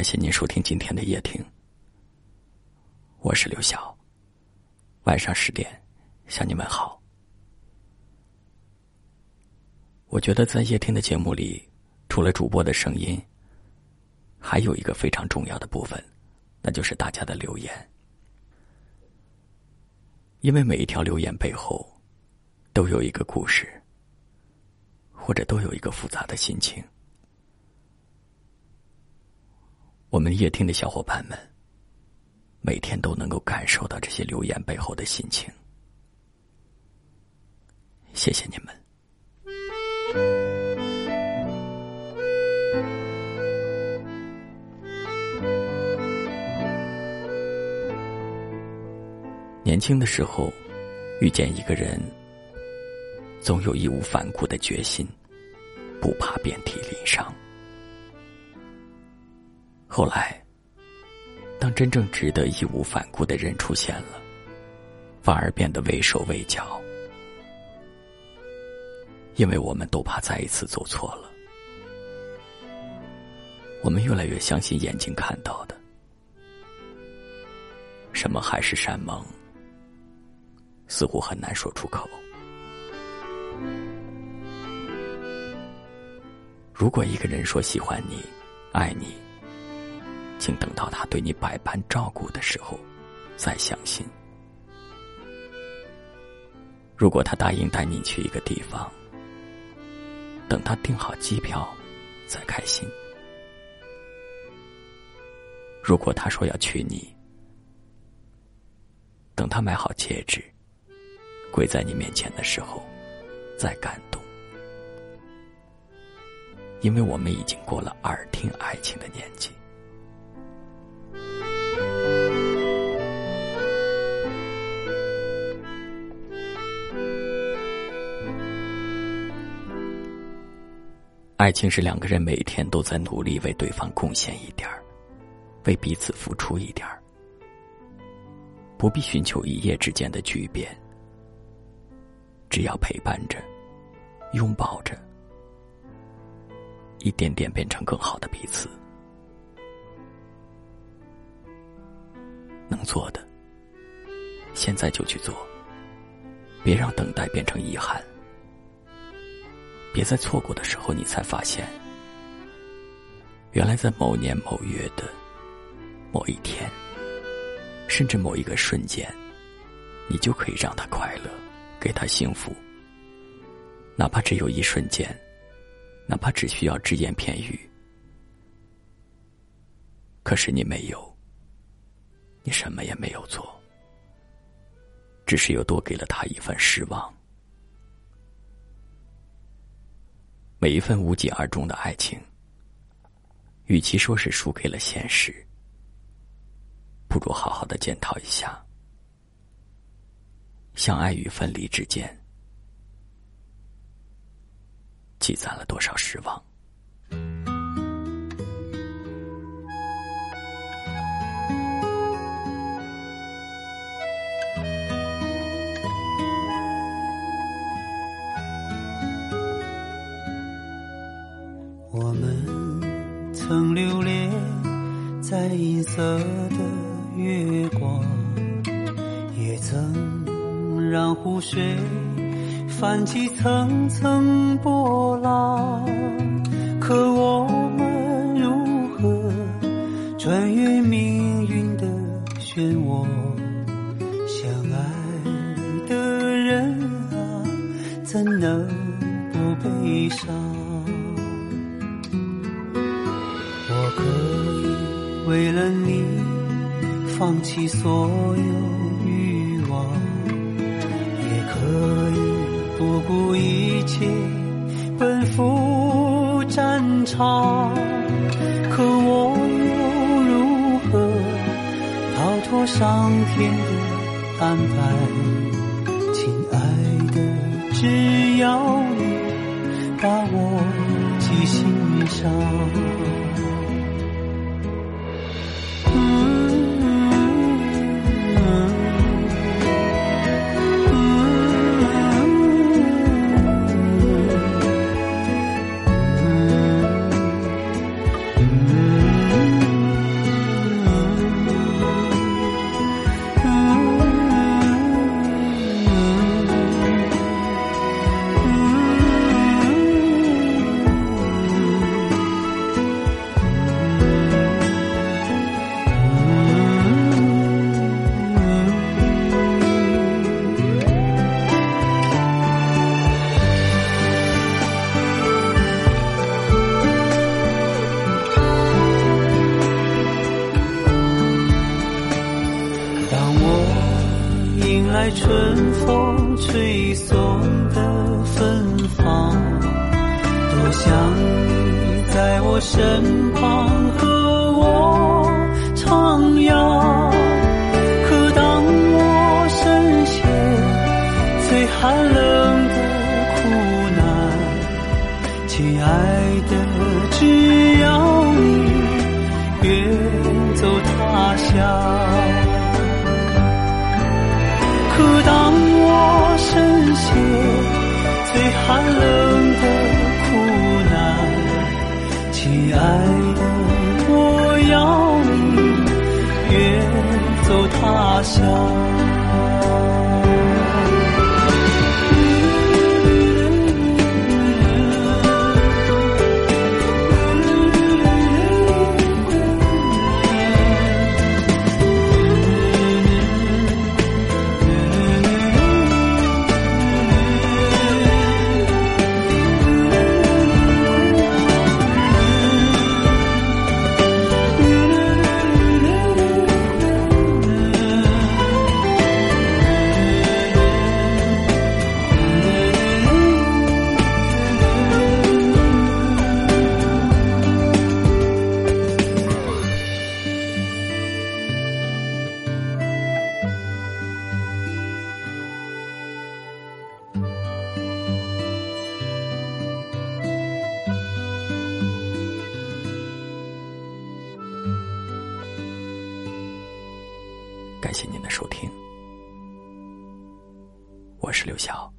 感谢您收听今天的夜听，我是刘晓。晚上十点向你们好。我觉得在夜听的节目里，除了主播的声音，还有一个非常重要的部分，那就是大家的留言。因为每一条留言背后，都有一个故事，或者都有一个复杂的心情。我们夜听的小伙伴们，每天都能够感受到这些留言背后的心情。谢谢你们。年轻的时候，遇见一个人，总有义无反顾的决心，不怕遍体鳞伤。后来，当真正值得义无反顾的人出现了，反而变得畏手畏脚，因为我们都怕再一次走错了。我们越来越相信眼睛看到的，什么海誓山盟，似乎很难说出口。如果一个人说喜欢你，爱你。请等到他对你百般照顾的时候，再相信。如果他答应带你去一个地方，等他订好机票，再开心。如果他说要娶你，等他买好戒指，跪在你面前的时候，再感动。因为我们已经过了耳听爱情的年纪。爱情是两个人每天都在努力为对方贡献一点儿，为彼此付出一点儿，不必寻求一夜之间的巨变，只要陪伴着，拥抱着，一点点变成更好的彼此。能做的，现在就去做，别让等待变成遗憾。别在错过的时候，你才发现，原来在某年某月的某一天，甚至某一个瞬间，你就可以让他快乐，给他幸福。哪怕只有一瞬间，哪怕只需要只言片语，可是你没有，你什么也没有做，只是又多给了他一份失望。每一份无疾而终的爱情，与其说是输给了现实，不如好好的检讨一下，相爱与分离之间，积攒了多少失望。曾留恋在银色的月光，也曾让湖水泛起层层波浪。可我为了你，放弃所有欲望，也可以不顾一切奔赴战场。可我又如何逃脱上天的安排？亲爱的，只要你把我记心上。风吹送的芬芳，多想你在我身旁和我徜徉。可当我深陷最寒冷的苦难，亲爱的，只要你远走他乡。可当寒冷的苦难，亲爱的，我要你远走他乡。感谢您的收听，我是刘晓。